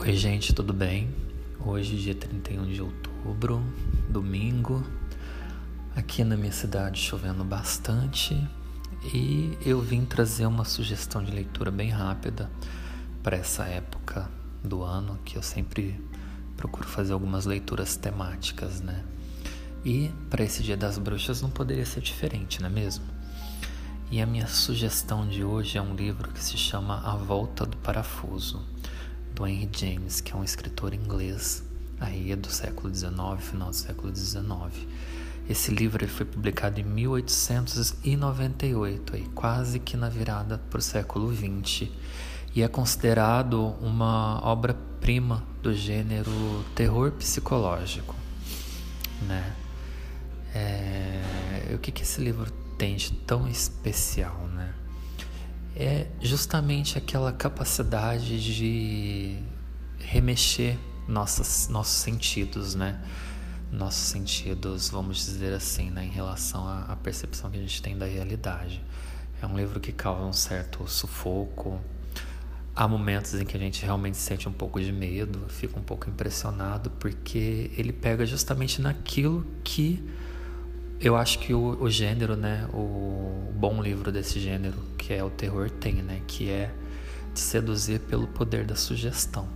Oi, gente, tudo bem? Hoje, dia 31 de outubro, domingo, aqui na minha cidade chovendo bastante e eu vim trazer uma sugestão de leitura bem rápida para essa época do ano que eu sempre procuro fazer algumas leituras temáticas, né? E para esse Dia das Bruxas não poderia ser diferente, não é mesmo? E a minha sugestão de hoje é um livro que se chama A Volta do Parafuso do Henry James, que é um escritor inglês aí do século XIX, final do século XIX. Esse livro foi publicado em 1898, aí, quase que na virada para o século XX, e é considerado uma obra-prima do gênero terror psicológico. Né? É... O que, que esse livro tem de tão especial? Né? É justamente aquela capacidade de remexer nossas, nossos sentidos, né? Nossos sentidos, vamos dizer assim, né? em relação à, à percepção que a gente tem da realidade. É um livro que causa um certo sufoco. Há momentos em que a gente realmente sente um pouco de medo, fica um pouco impressionado, porque ele pega justamente naquilo que eu acho que o, o gênero, né, o bom livro desse gênero, que é o terror, tem, né, que é de seduzir pelo poder da sugestão.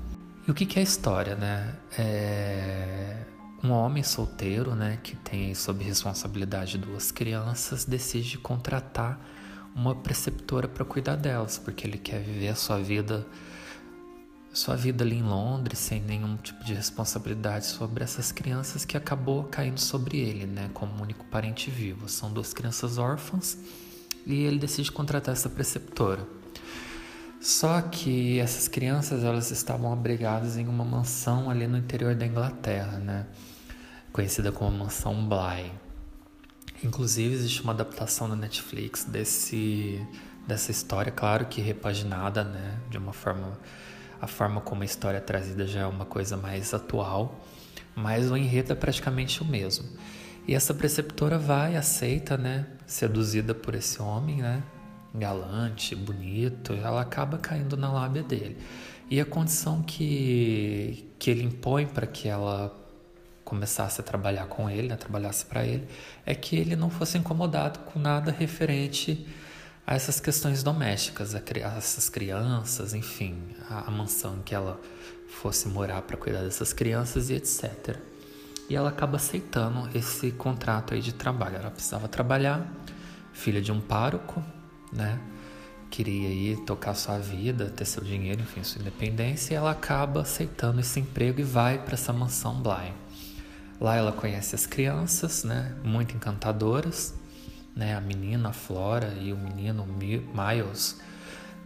E o que, que é a história, né? É um homem solteiro, né, que tem sob responsabilidade duas crianças, decide contratar uma preceptora para cuidar delas, porque ele quer viver a sua vida sua vida ali em Londres sem nenhum tipo de responsabilidade sobre essas crianças que acabou caindo sobre ele, né, como único parente vivo. São duas crianças órfãs e ele decide contratar essa preceptora. Só que essas crianças elas estavam abrigadas em uma mansão ali no interior da Inglaterra, né, conhecida como mansão Bly. Inclusive existe uma adaptação da Netflix desse dessa história, claro que repaginada, né, de uma forma a forma como a história é trazida já é uma coisa mais atual, mas o enredo é praticamente o mesmo. E essa preceptora vai, aceita, né, seduzida por esse homem, né, galante, bonito, ela acaba caindo na lábia dele. E a condição que, que ele impõe para que ela começasse a trabalhar com ele, né, trabalhasse para ele, é que ele não fosse incomodado com nada referente a essas questões domésticas, a, essas crianças, enfim, a, a mansão em que ela fosse morar para cuidar dessas crianças e etc. E ela acaba aceitando esse contrato aí de trabalho. Ela precisava trabalhar, filha de um pároco, né? Queria ir tocar sua vida, ter seu dinheiro, enfim, sua independência, e ela acaba aceitando esse emprego e vai para essa mansão Bly. Lá ela conhece as crianças, né? Muito encantadoras né? A menina Flora e o menino Miles,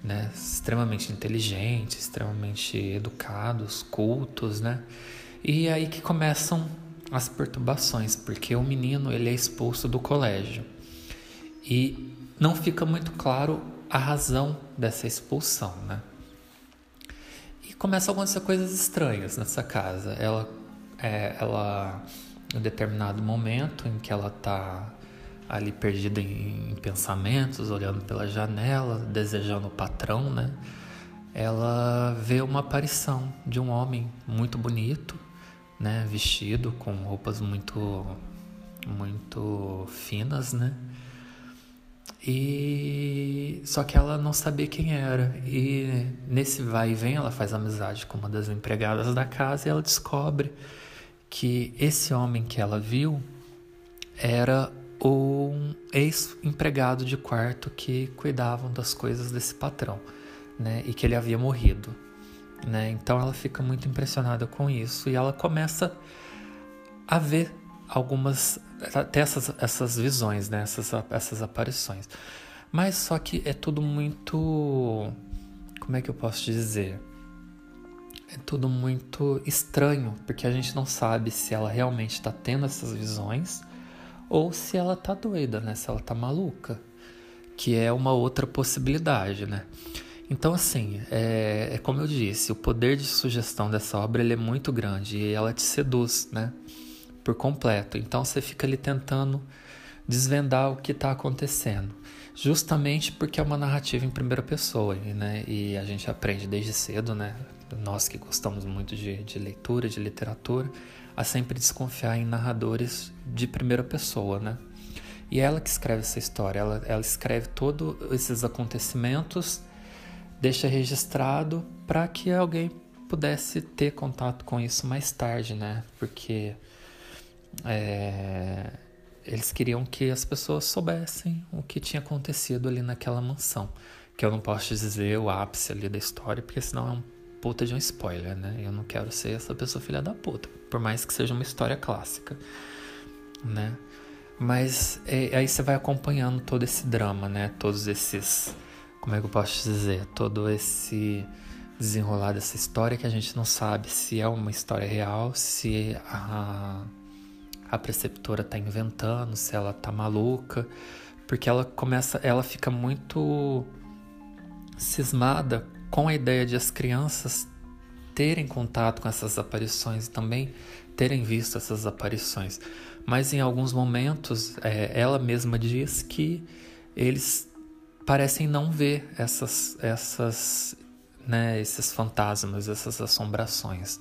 né? Extremamente inteligentes, extremamente educados, cultos, né? E aí que começam as perturbações, porque o menino ele é expulso do colégio e não fica muito claro a razão dessa expulsão, né? E começam a acontecer coisas estranhas nessa casa. Ela, é, ela, em determinado momento em que ela está ali perdida em, em pensamentos, olhando pela janela, desejando o patrão, né? Ela vê uma aparição de um homem muito bonito, né? Vestido com roupas muito, muito finas, né? E só que ela não sabia quem era. E nesse vai e vem, ela faz amizade com uma das empregadas da casa e ela descobre que esse homem que ela viu era ou um ex-empregado de quarto que cuidavam das coisas desse patrão, né? E que ele havia morrido, né? Então ela fica muito impressionada com isso e ela começa a ver algumas até essas, essas visões, né? Essas, essas aparições. Mas só que é tudo muito como é que eu posso dizer? É tudo muito estranho, porque a gente não sabe se ela realmente está tendo essas visões ou se ela tá doida, né? Se ela tá maluca, que é uma outra possibilidade, né? Então, assim, é, é, como eu disse, o poder de sugestão dessa obra ele é muito grande e ela te seduz, né? Por completo. Então, você fica ali tentando desvendar o que está acontecendo. Justamente porque é uma narrativa em primeira pessoa, né? E a gente aprende desde cedo, né? Nós que gostamos muito de, de leitura, de literatura, a sempre desconfiar em narradores de primeira pessoa, né? E ela que escreve essa história, ela, ela escreve todos esses acontecimentos, deixa registrado para que alguém pudesse ter contato com isso mais tarde, né? Porque é, eles queriam que as pessoas soubessem o que tinha acontecido ali naquela mansão. Que eu não posso dizer o ápice ali da história, porque senão é um puta de um spoiler, né? Eu não quero ser essa pessoa filha da puta, por mais que seja uma história clássica, né? Mas é, aí você vai acompanhando todo esse drama, né? Todos esses. Como é que eu posso dizer? Todo esse desenrolar dessa história que a gente não sabe se é uma história real, se a, a preceptora tá inventando, se ela tá maluca, porque ela começa, ela fica muito cismada com a ideia de as crianças terem contato com essas aparições e também terem visto essas aparições. Mas em alguns momentos, é, ela mesma diz que eles parecem não ver essas, essas, né, esses fantasmas, essas assombrações.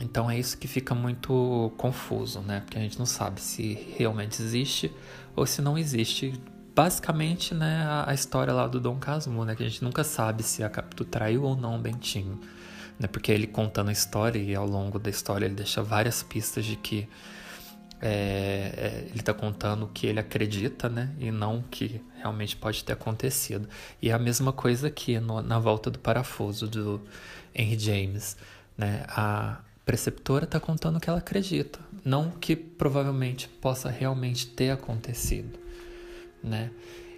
Então é isso que fica muito confuso, né? Porque a gente não sabe se realmente existe ou se não existe. Basicamente, né, a, a história lá do Dom Casmo, né? Que a gente nunca sabe se a Capitu traiu ou não o Bentinho. Né? Porque ele contando a história e ao longo da história ele deixa várias pistas de que é, é, ele está contando o que ele acredita, né? E não o que realmente pode ter acontecido. E é a mesma coisa aqui no, na volta do parafuso do Henry James, né? A preceptora está contando o que ela acredita, não o que provavelmente possa realmente ter acontecido, né?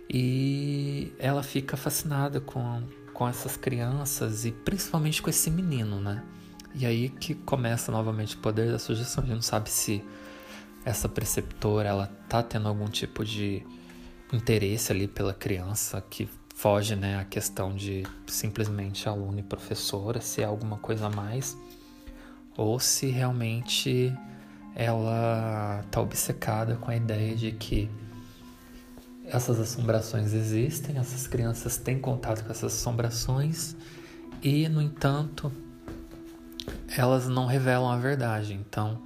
E ela fica fascinada com, com essas crianças e principalmente com esse menino, né? E aí que começa novamente o poder da sugestão. A gente não sabe se essa preceptora ela tá tendo algum tipo de interesse ali pela criança que foge né a questão de simplesmente aluno e professora se é alguma coisa a mais ou se realmente ela tá obcecada com a ideia de que essas assombrações existem, essas crianças têm contato com essas assombrações e, no entanto, elas não revelam a verdade. Então,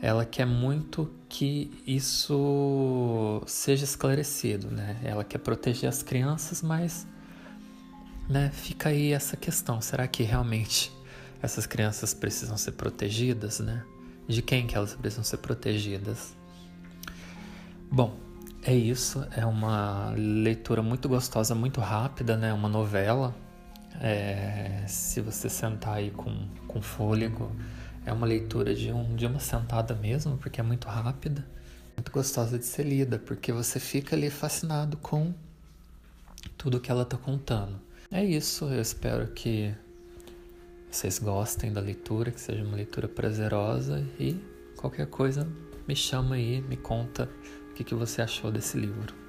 ela quer muito que isso seja esclarecido, né? Ela quer proteger as crianças, mas né, fica aí essa questão, será que realmente essas crianças precisam ser protegidas, né? De quem que elas precisam ser protegidas? Bom, é isso, é uma leitura muito gostosa, muito rápida, né? Uma novela. É, se você sentar aí com, com fôlego, é uma leitura de, um, de uma sentada mesmo, porque é muito rápida, muito gostosa de ser lida, porque você fica ali fascinado com tudo que ela está contando. É isso, eu espero que vocês gostem da leitura, que seja uma leitura prazerosa e qualquer coisa me chama aí, me conta o que, que você achou desse livro.